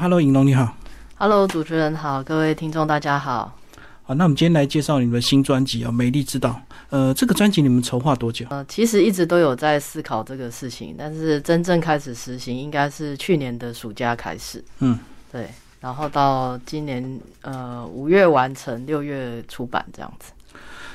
，Hello，影龙你好。Hello，主持人好，各位听众大家好。好，那我们今天来介绍你们的新专辑啊，《美丽之道》。呃，这个专辑你们筹划多久？呃，其实一直都有在思考这个事情，但是真正开始实行应该是去年的暑假开始。嗯，对，然后到今年呃五月完成，六月出版这样子。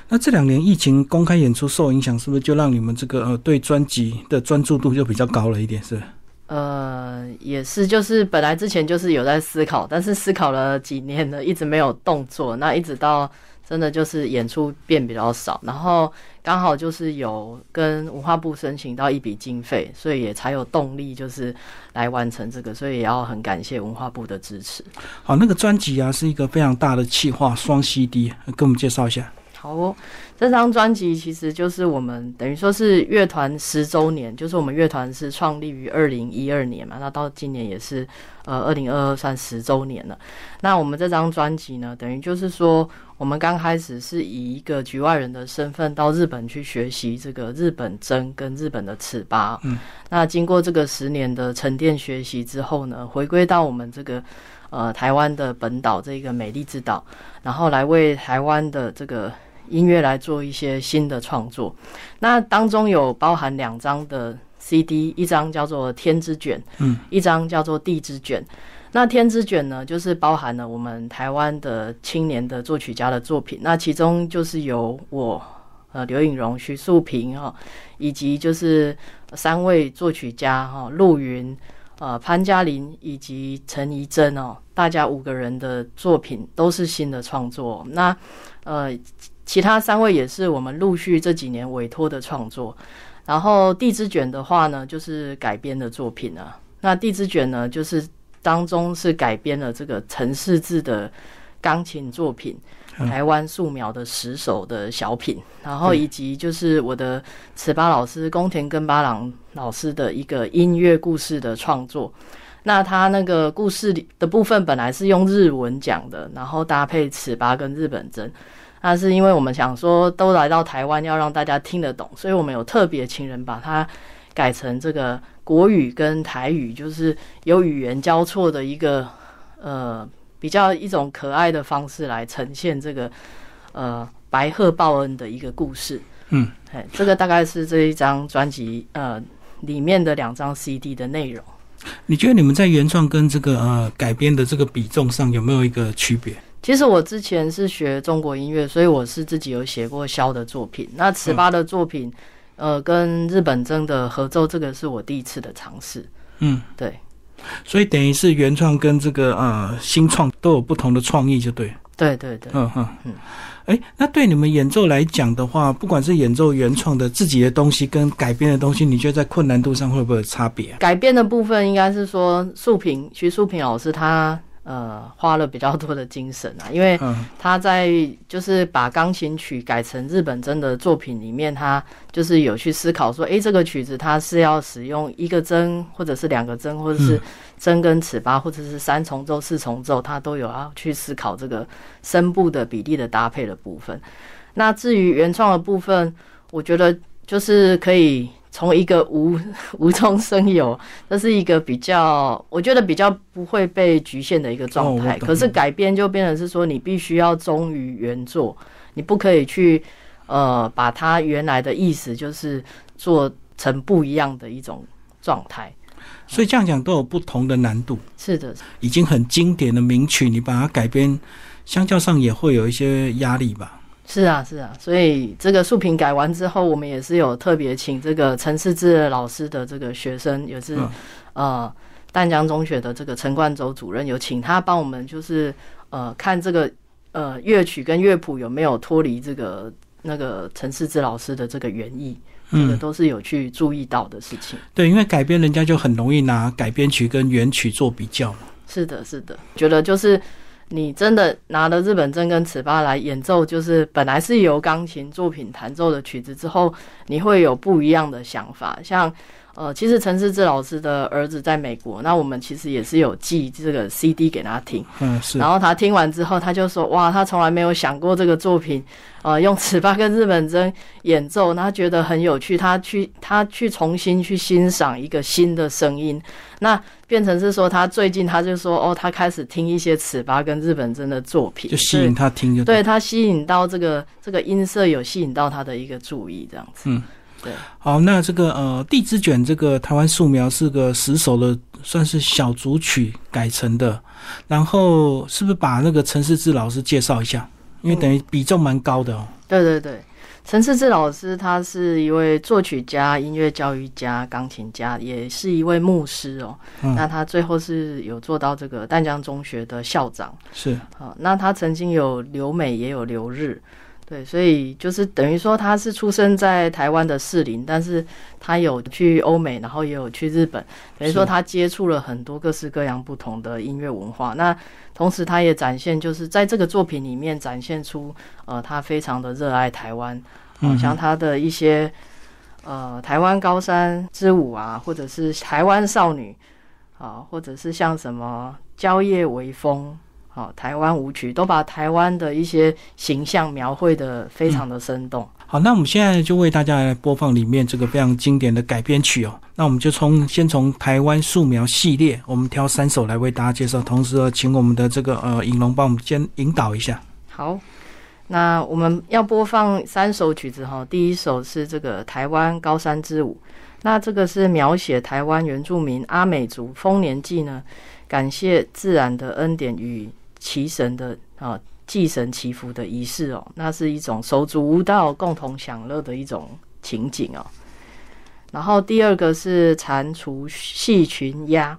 那这两年疫情公开演出受影响，是不是就让你们这个呃对专辑的专注度就比较高了一点？是？呃，也是，就是本来之前就是有在思考，但是思考了几年呢，一直没有动作。那一直到真的就是演出变比较少，然后刚好就是有跟文化部申请到一笔经费，所以也才有动力就是来完成这个，所以也要很感谢文化部的支持。好，那个专辑啊是一个非常大的企划，双 CD，跟我们介绍一下。好哦，这张专辑其实就是我们等于说是乐团十周年，就是我们乐团是创立于二零一二年嘛，那到今年也是呃二零二二算十周年了。那我们这张专辑呢，等于就是说我们刚开始是以一个局外人的身份到日本去学习这个日本筝跟日本的尺八。嗯，那经过这个十年的沉淀学习之后呢，回归到我们这个呃台湾的本岛这个美丽之岛，然后来为台湾的这个。音乐来做一些新的创作，那当中有包含两张的 CD，一张叫做《天之卷》，嗯，一张叫做《地之卷》。那《天之卷》呢，就是包含了我们台湾的青年的作曲家的作品，那其中就是有我，呃，刘颖荣、徐素平哈，以及就是三位作曲家哈，陆云、呃，潘嘉玲以及陈怡珍哦，大家五个人的作品都是新的创作。那呃。其他三位也是我们陆续这几年委托的创作，然后《地之卷》的话呢，就是改编的作品啊。那《地之卷》呢，就是当中是改编了这个陈世志的钢琴作品，台湾素描的十首的小品，然后以及就是我的尺八老师宫田根八郎老师的一个音乐故事的创作。那他那个故事里的部分本来是用日文讲的，然后搭配尺八跟日本针。那是因为我们想说，都来到台湾，要让大家听得懂，所以我们有特别请人把它改成这个国语跟台语，就是有语言交错的一个呃比较一种可爱的方式来呈现这个呃白鹤报恩的一个故事。嗯，哎，这个大概是这一张专辑呃里面的两张 CD 的内容。你觉得你们在原创跟这个呃改编的这个比重上有没有一个区别？其实我之前是学中国音乐，所以我是自己有写过箫的作品。那尺八的作品，呃，跟日本筝的合奏，这个是我第一次的尝试。嗯，对。所以等于是原创跟这个呃新创都有不同的创意，就对。对对对。嗯哼嗯。哎，那对你们演奏来讲的话，不管是演奏原创的自己的东西跟改编的东西，你觉得在困难度上会不会有差别？改编的部分应该是说，素平徐素平老师他。呃，花了比较多的精神啊，因为他在就是把钢琴曲改成日本筝的作品里面，他就是有去思考说，哎，这个曲子它是要使用一个针，或者是两个针，或者是针跟尺八，或者是三重奏、四重奏，他都有要去思考这个声部的比例的搭配的部分。那至于原创的部分，我觉得就是可以。从一个无无中生有，这是一个比较，我觉得比较不会被局限的一个状态。可是改编就变成是说，你必须要忠于原作，你不可以去呃把它原来的意思就是做成不一样的一种状态。所以这样讲都有不同的难度。是的，已经很经典的名曲，你把它改编，相较上也会有一些压力吧。是啊，是啊，所以这个竖屏改完之后，我们也是有特别请这个陈世志老师的这个学生，也是呃淡江中学的这个陈冠洲主任，有请他帮我们，就是呃看这个呃乐曲跟乐谱有没有脱离这个那个陈世志老师的这个原意，这个都是有去注意到的事情。对，因为改编人家就很容易拿改编曲跟原曲做比较嘛。是的，是的，觉得就是。你真的拿了日本筝跟尺八来演奏，就是本来是由钢琴作品弹奏的曲子之后，你会有不一样的想法。像呃，其实陈思志老师的儿子在美国，那我们其实也是有寄这个 CD 给他听，嗯，是。然后他听完之后，他就说：“哇，他从来没有想过这个作品，呃，用尺八跟日本筝演奏，他觉得很有趣。他去他去重新去欣赏一个新的声音，那变成是说他最近他就说哦，他开始听一些尺八跟日本筝的作品，就吸引他听，就对他吸引到这个这个音色有吸引到他的一个注意，这样子，嗯。”对，好，那这个呃，地之卷这个台湾素描是个十首的，算是小组曲改成的。然后是不是把那个陈世志老师介绍一下？因为等于比重蛮高的哦。对对对，陈世志老师他是一位作曲家、音乐教育家、钢琴家，也是一位牧师哦。那他最后是有做到这个淡江中学的校长。是。好，那他曾经有留美，也有留日。对，所以就是等于说他是出生在台湾的士林，但是他有去欧美，然后也有去日本，等于说他接触了很多各式各样不同的音乐文化。那同时他也展现，就是在这个作品里面展现出，呃，他非常的热爱台湾，好像他的一些呃台湾高山之舞啊，或者是台湾少女啊，或者是像什么蕉叶微风。好，台湾舞曲都把台湾的一些形象描绘的非常的生动。好，那我们现在就为大家来播放里面这个非常经典的改编曲哦。那我们就从先从台湾素描系列，我们挑三首来为大家介绍，同时请我们的这个呃影龙帮我们先引导一下。好，那我们要播放三首曲子哈。第一首是这个台湾高山之舞，那这个是描写台湾原住民阿美族丰年祭呢，感谢自然的恩典与。祈神的啊，祭神祈福的仪式哦，那是一种手足舞蹈共同享乐的一种情景哦。然后第二个是蟾蜍戏群鸭，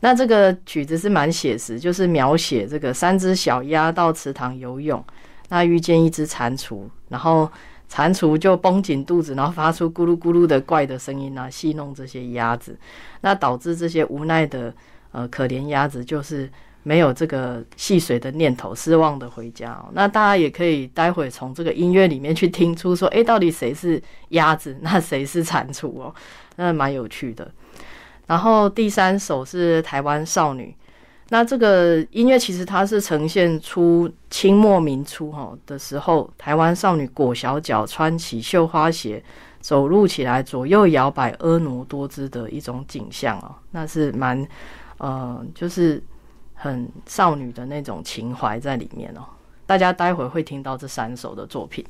那这个曲子是蛮写实，就是描写这个三只小鸭到池塘游泳，那遇见一只蟾蜍，然后蟾蜍就绷紧肚子，然后发出咕噜咕噜的怪的声音啊，戏弄这些鸭子，那导致这些无奈的呃可怜鸭子就是。没有这个戏水的念头，失望的回家。那大家也可以待会从这个音乐里面去听出，说，哎，到底谁是鸭子，那谁是蟾蜍哦？那蛮有趣的。然后第三首是台湾少女，那这个音乐其实它是呈现出清末民初哈的时候，台湾少女裹小脚，穿起绣花鞋，走路起来左右摇摆，婀娜多姿的一种景象哦。那是蛮，呃，就是。很少女的那种情怀在里面哦。大家待会会听到这三首的作品。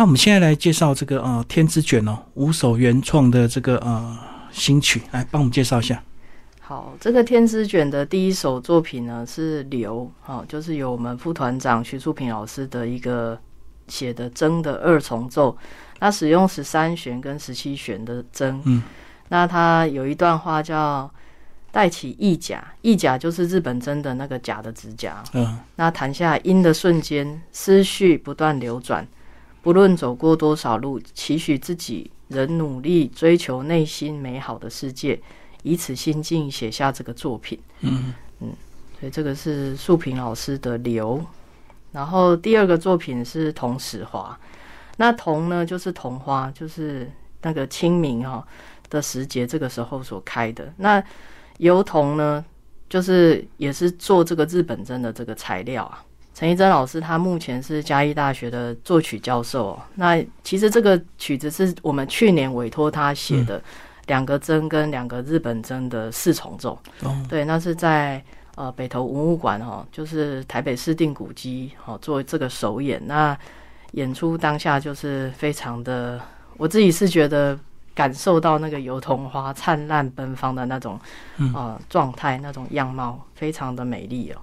那我们现在来介绍这个呃天之卷哦，五首原创的这个呃新曲，来帮我们介绍一下。好，这个天之卷的第一首作品呢是流，哦，就是由我们副团长徐淑平老师的一个写的筝的二重奏，那使用十三弦跟十七弦的筝，嗯，那它有一段话叫带起翼甲，翼甲就是日本真的那个甲的指甲，嗯，那弹下音的瞬间，思绪不断流转，不论走过多少路，期许自己仍努力追求内心美好的世界。以此心境写下这个作品，嗯嗯，所以这个是素平老师的流。然后第二个作品是桐始华，那桐呢就是桐花，就是那个清明哈的时节这个时候所开的。那油桐呢，就是也是做这个日本针的这个材料啊。陈一贞老师他目前是嘉义大学的作曲教授，那其实这个曲子是我们去年委托他写的。两个筝跟两个日本筝的四重奏，对，那是在呃北投文物馆哈，就是台北市定古迹哦做这个首演。那演出当下就是非常的，我自己是觉得感受到那个油桐花灿烂奔放的那种呃状态，那种样貌非常的美丽哦。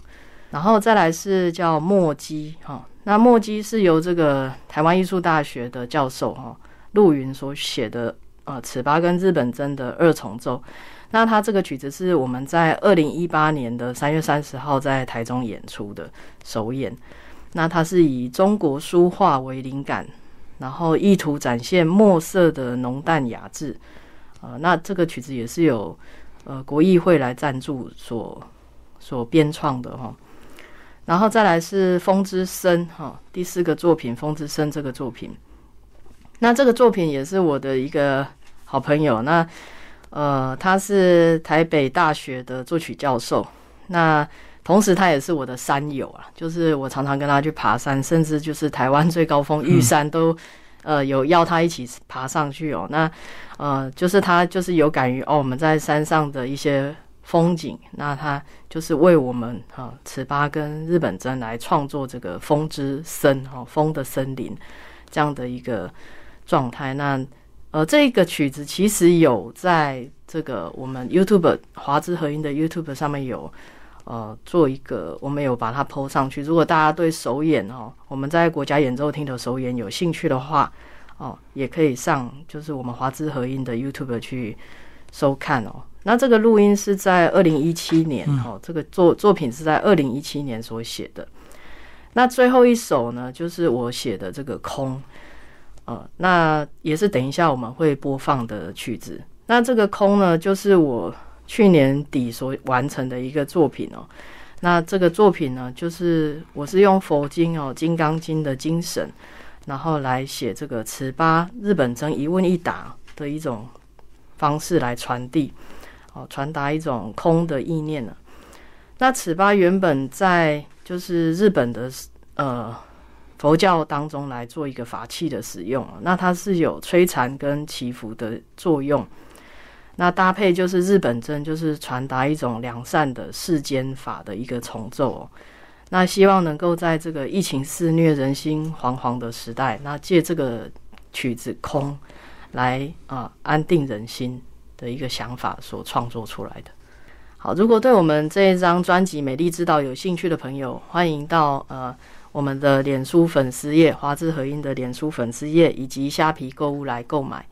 然后再来是叫墨姬哈，那墨姬是由这个台湾艺术大学的教授哈陆云所写的。呃，尺八跟日本筝的二重奏，那它这个曲子是我们在二零一八年的三月三十号在台中演出的首演。那它是以中国书画为灵感，然后意图展现墨色的浓淡雅致。呃，那这个曲子也是有呃国艺会来赞助所所编创的哈。然后再来是《风之声》哈，第四个作品《风之声》这个作品，那这个作品也是我的一个。好朋友，那呃，他是台北大学的作曲教授，那同时他也是我的山友啊，就是我常常跟他去爬山，甚至就是台湾最高峰玉山都呃有邀他一起爬上去哦。那呃，就是他就是有感于哦我们在山上的一些风景，那他就是为我们哈尺八跟日本针来创作这个风之森哈风的森林这样的一个状态，那。呃，这个曲子其实有在这个我们 YouTube 华之合音的 YouTube 上面有呃做一个，我们有把它 PO 上去。如果大家对首演哦，我们在国家演奏厅的首演有兴趣的话哦，也可以上就是我们华之合音的 YouTube 去收看哦。那这个录音是在二零一七年哦，这个作作品是在二零一七年所写的。那最后一首呢，就是我写的这个空。呃，那也是等一下我们会播放的曲子。那这个空呢，就是我去年底所完成的一个作品哦。那这个作品呢，就是我是用佛经哦《金刚经》的精神，然后来写这个尺八日本筝一问一答的一种方式来传递，哦，传达一种空的意念呢。那尺八原本在就是日本的呃。佛教当中来做一个法器的使用，那它是有摧残跟祈福的作用。那搭配就是日本针，就是传达一种良善的世间法的一个重奏。哦那希望能够在这个疫情肆虐、人心惶惶的时代，那借这个曲子空来啊安定人心的一个想法所创作出来的。好，如果对我们这一张专辑《美丽之道》有兴趣的朋友，欢迎到呃。我们的脸书粉丝页华智合音的脸书粉丝页以及虾皮购物来购买，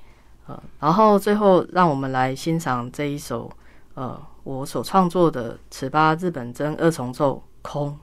呃，然后最后让我们来欣赏这一首呃我所创作的尺八日本真二重奏空。